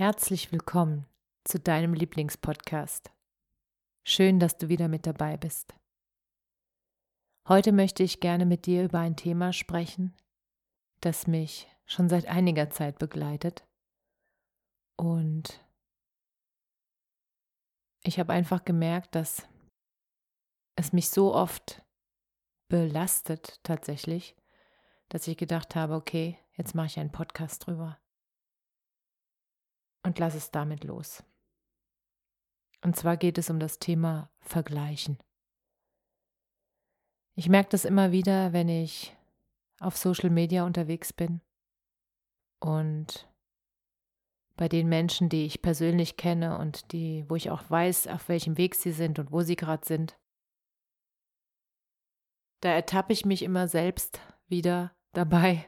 Herzlich willkommen zu deinem Lieblingspodcast. Schön, dass du wieder mit dabei bist. Heute möchte ich gerne mit dir über ein Thema sprechen, das mich schon seit einiger Zeit begleitet. Und ich habe einfach gemerkt, dass es mich so oft belastet tatsächlich, dass ich gedacht habe, okay, jetzt mache ich einen Podcast drüber und lass es damit los. Und zwar geht es um das Thema Vergleichen. Ich merke das immer wieder, wenn ich auf Social Media unterwegs bin und bei den Menschen, die ich persönlich kenne und die, wo ich auch weiß, auf welchem Weg sie sind und wo sie gerade sind. Da ertappe ich mich immer selbst wieder dabei,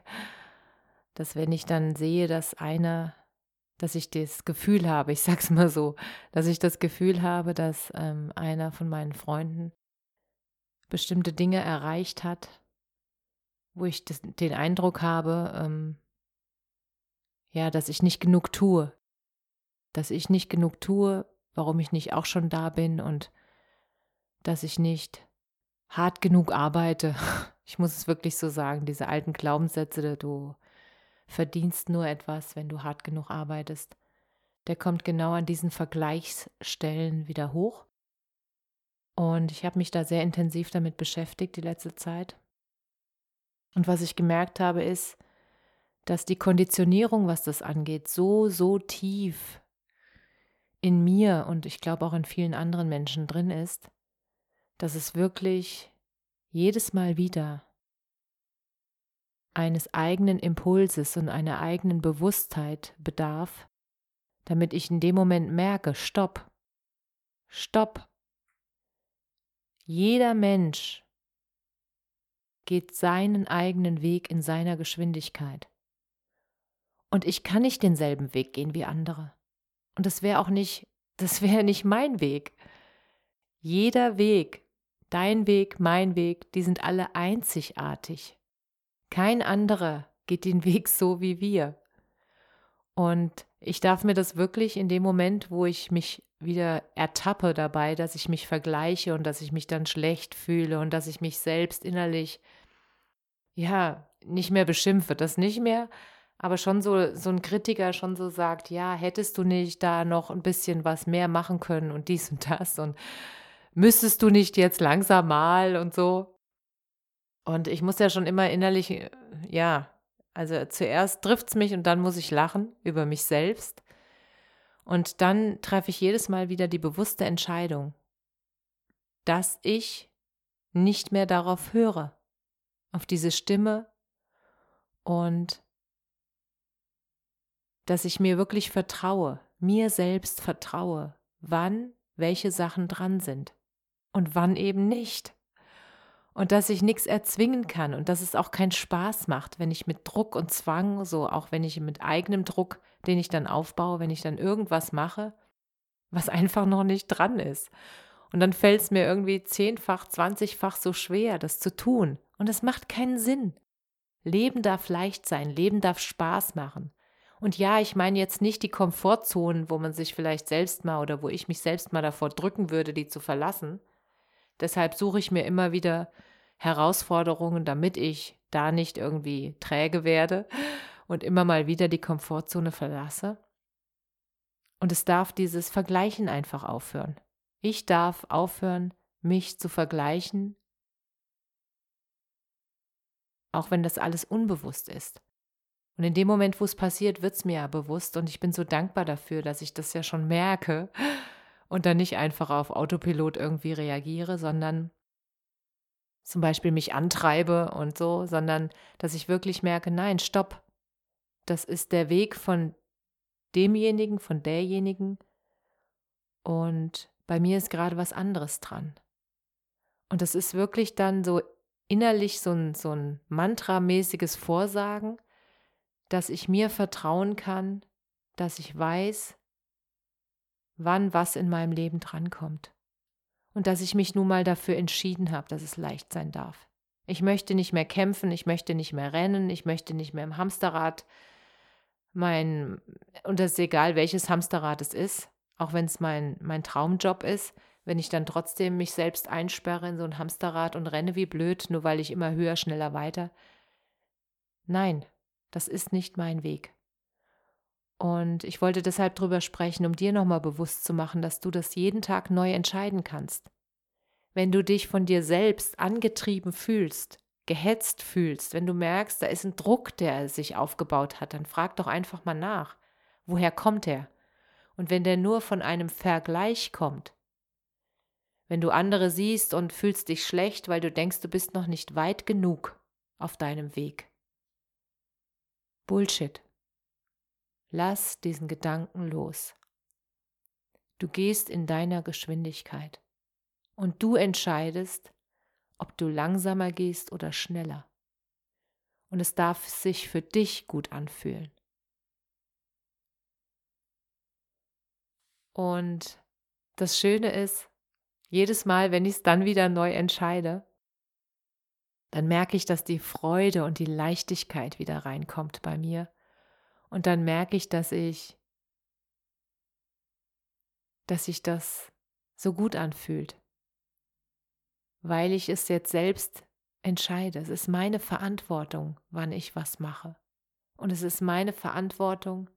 dass wenn ich dann sehe, dass einer dass ich das Gefühl habe, ich sag's mal so, dass ich das Gefühl habe, dass ähm, einer von meinen Freunden bestimmte Dinge erreicht hat, wo ich das, den Eindruck habe, ähm, ja, dass ich nicht genug tue, dass ich nicht genug tue, warum ich nicht auch schon da bin und dass ich nicht hart genug arbeite. Ich muss es wirklich so sagen, diese alten Glaubenssätze, du verdienst nur etwas, wenn du hart genug arbeitest. Der kommt genau an diesen Vergleichsstellen wieder hoch. Und ich habe mich da sehr intensiv damit beschäftigt die letzte Zeit. Und was ich gemerkt habe, ist, dass die Konditionierung, was das angeht, so, so tief in mir und ich glaube auch in vielen anderen Menschen drin ist, dass es wirklich jedes Mal wieder eines eigenen Impulses und einer eigenen Bewusstheit bedarf, damit ich in dem Moment merke, stopp, stopp. Jeder Mensch geht seinen eigenen Weg in seiner Geschwindigkeit. Und ich kann nicht denselben Weg gehen wie andere. Und das wäre auch nicht, das wäre nicht mein Weg. Jeder Weg, dein Weg, mein Weg, die sind alle einzigartig. Kein anderer geht den Weg so wie wir. Und ich darf mir das wirklich in dem Moment, wo ich mich wieder ertappe dabei, dass ich mich vergleiche und dass ich mich dann schlecht fühle und dass ich mich selbst innerlich, ja, nicht mehr beschimpfe, das nicht mehr, aber schon so, so ein Kritiker schon so sagt, ja, hättest du nicht da noch ein bisschen was mehr machen können und dies und das und müsstest du nicht jetzt langsam mal und so. Und ich muss ja schon immer innerlich, äh, ja, also zuerst trifft es mich und dann muss ich lachen über mich selbst. Und dann treffe ich jedes Mal wieder die bewusste Entscheidung, dass ich nicht mehr darauf höre, auf diese Stimme und dass ich mir wirklich vertraue, mir selbst vertraue, wann welche Sachen dran sind und wann eben nicht und dass ich nichts erzwingen kann und dass es auch keinen Spaß macht, wenn ich mit Druck und Zwang, so auch wenn ich mit eigenem Druck, den ich dann aufbaue, wenn ich dann irgendwas mache, was einfach noch nicht dran ist. Und dann fällt es mir irgendwie zehnfach, zwanzigfach so schwer, das zu tun. Und es macht keinen Sinn. Leben darf leicht sein, Leben darf Spaß machen. Und ja, ich meine jetzt nicht die Komfortzonen, wo man sich vielleicht selbst mal oder wo ich mich selbst mal davor drücken würde, die zu verlassen, Deshalb suche ich mir immer wieder Herausforderungen, damit ich da nicht irgendwie träge werde und immer mal wieder die Komfortzone verlasse. Und es darf dieses Vergleichen einfach aufhören. Ich darf aufhören, mich zu vergleichen, auch wenn das alles unbewusst ist. Und in dem Moment, wo es passiert, wird es mir ja bewusst und ich bin so dankbar dafür, dass ich das ja schon merke und dann nicht einfach auf Autopilot irgendwie reagiere, sondern zum Beispiel mich antreibe und so, sondern dass ich wirklich merke, nein, stopp, das ist der Weg von demjenigen, von derjenigen und bei mir ist gerade was anderes dran. Und das ist wirklich dann so innerlich so ein, so ein mantramäßiges Vorsagen, dass ich mir vertrauen kann, dass ich weiß, wann was in meinem Leben drankommt. Und dass ich mich nun mal dafür entschieden habe, dass es leicht sein darf. Ich möchte nicht mehr kämpfen, ich möchte nicht mehr rennen, ich möchte nicht mehr im Hamsterrad mein, und das ist egal, welches Hamsterrad es ist, auch wenn es mein, mein Traumjob ist, wenn ich dann trotzdem mich selbst einsperre in so ein Hamsterrad und renne wie blöd, nur weil ich immer höher, schneller weiter. Nein, das ist nicht mein Weg. Und ich wollte deshalb drüber sprechen, um dir nochmal bewusst zu machen, dass du das jeden Tag neu entscheiden kannst. Wenn du dich von dir selbst angetrieben fühlst, gehetzt fühlst, wenn du merkst, da ist ein Druck, der sich aufgebaut hat, dann frag doch einfach mal nach, woher kommt er? Und wenn der nur von einem Vergleich kommt, wenn du andere siehst und fühlst dich schlecht, weil du denkst, du bist noch nicht weit genug auf deinem Weg. Bullshit. Lass diesen Gedanken los. Du gehst in deiner Geschwindigkeit und du entscheidest, ob du langsamer gehst oder schneller. Und es darf sich für dich gut anfühlen. Und das Schöne ist, jedes Mal, wenn ich es dann wieder neu entscheide, dann merke ich, dass die Freude und die Leichtigkeit wieder reinkommt bei mir. Und dann merke ich, dass ich, dass sich das so gut anfühlt weil ich es jetzt selbst entscheide. Es ist meine Verantwortung, wann ich was mache. Und es ist meine Verantwortung,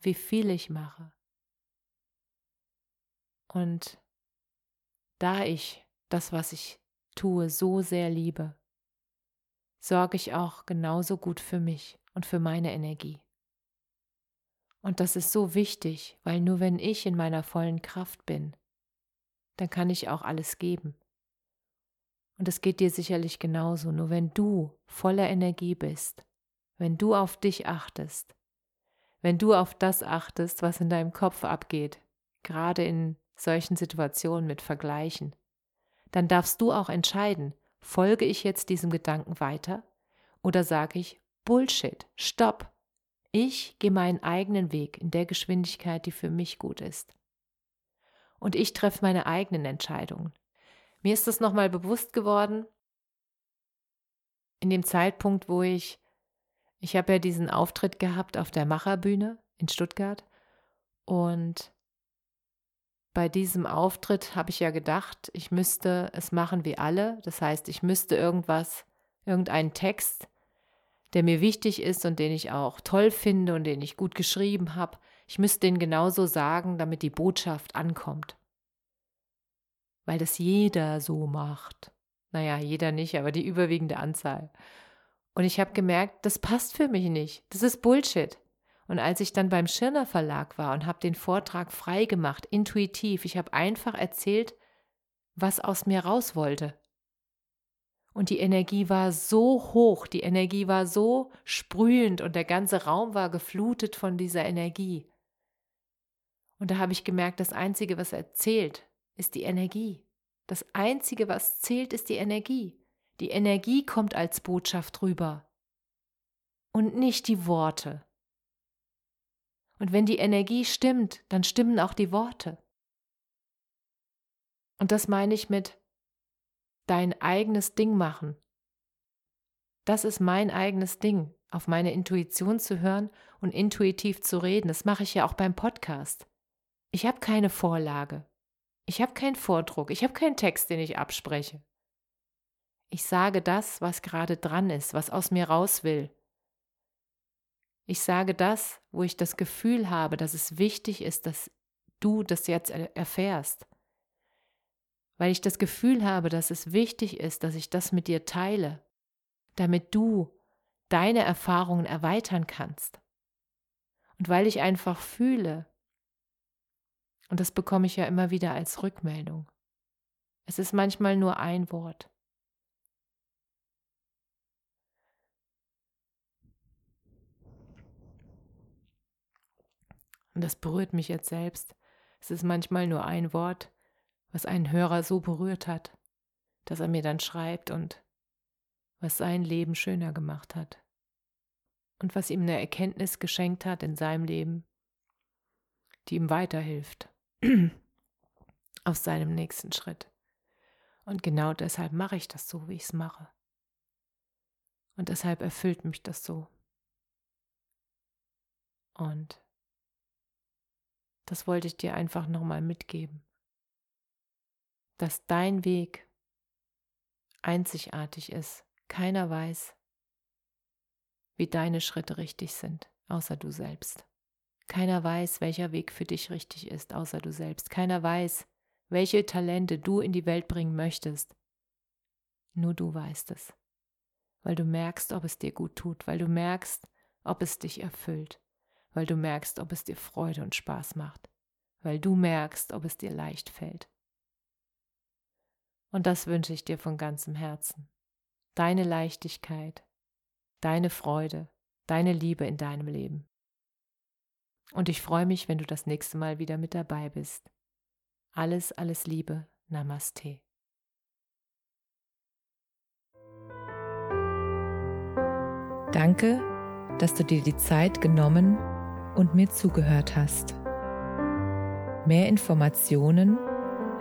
wie viel ich mache. Und da ich das, was ich tue, so sehr liebe, sorge ich auch genauso gut für mich und für meine Energie. Und das ist so wichtig, weil nur wenn ich in meiner vollen Kraft bin, dann kann ich auch alles geben. Und es geht dir sicherlich genauso, nur wenn du voller Energie bist, wenn du auf dich achtest, wenn du auf das achtest, was in deinem Kopf abgeht, gerade in solchen Situationen mit Vergleichen, dann darfst du auch entscheiden, folge ich jetzt diesem Gedanken weiter oder sage ich Bullshit, stopp, ich gehe meinen eigenen Weg in der Geschwindigkeit, die für mich gut ist. Und ich treffe meine eigenen Entscheidungen. Mir ist das nochmal bewusst geworden, in dem Zeitpunkt, wo ich, ich habe ja diesen Auftritt gehabt auf der Macherbühne in Stuttgart und bei diesem Auftritt habe ich ja gedacht, ich müsste es machen wie alle. Das heißt, ich müsste irgendwas, irgendeinen Text, der mir wichtig ist und den ich auch toll finde und den ich gut geschrieben habe, ich müsste den genauso sagen, damit die Botschaft ankommt weil das jeder so macht. Naja, jeder nicht, aber die überwiegende Anzahl. Und ich habe gemerkt, das passt für mich nicht. Das ist Bullshit. Und als ich dann beim Schirner Verlag war und habe den Vortrag frei gemacht, intuitiv, ich habe einfach erzählt, was aus mir raus wollte. Und die Energie war so hoch, die Energie war so sprühend und der ganze Raum war geflutet von dieser Energie. Und da habe ich gemerkt, das Einzige, was erzählt, ist die Energie. Das Einzige, was zählt, ist die Energie. Die Energie kommt als Botschaft rüber und nicht die Worte. Und wenn die Energie stimmt, dann stimmen auch die Worte. Und das meine ich mit dein eigenes Ding machen. Das ist mein eigenes Ding, auf meine Intuition zu hören und intuitiv zu reden. Das mache ich ja auch beim Podcast. Ich habe keine Vorlage. Ich habe keinen Vordruck, ich habe keinen Text, den ich abspreche. Ich sage das, was gerade dran ist, was aus mir raus will. Ich sage das, wo ich das Gefühl habe, dass es wichtig ist, dass du das jetzt erfährst. Weil ich das Gefühl habe, dass es wichtig ist, dass ich das mit dir teile, damit du deine Erfahrungen erweitern kannst. Und weil ich einfach fühle, und das bekomme ich ja immer wieder als Rückmeldung, es ist manchmal nur ein Wort. Und das berührt mich jetzt selbst. Es ist manchmal nur ein Wort, was einen Hörer so berührt hat, dass er mir dann schreibt und was sein Leben schöner gemacht hat und was ihm eine Erkenntnis geschenkt hat in seinem Leben, die ihm weiterhilft auf seinem nächsten Schritt. Und genau deshalb mache ich das so, wie ich es mache. Und deshalb erfüllt mich das so. Und das wollte ich dir einfach nochmal mitgeben. Dass dein Weg einzigartig ist. Keiner weiß, wie deine Schritte richtig sind, außer du selbst. Keiner weiß, welcher Weg für dich richtig ist, außer du selbst. Keiner weiß, welche Talente du in die Welt bringen möchtest. Nur du weißt es, weil du merkst, ob es dir gut tut, weil du merkst, ob es dich erfüllt, weil du merkst, ob es dir Freude und Spaß macht, weil du merkst, ob es dir leicht fällt. Und das wünsche ich dir von ganzem Herzen. Deine Leichtigkeit, deine Freude, deine Liebe in deinem Leben. Und ich freue mich, wenn du das nächste Mal wieder mit dabei bist. Alles, alles Liebe. Namaste. Danke, dass du dir die Zeit genommen und mir zugehört hast. Mehr Informationen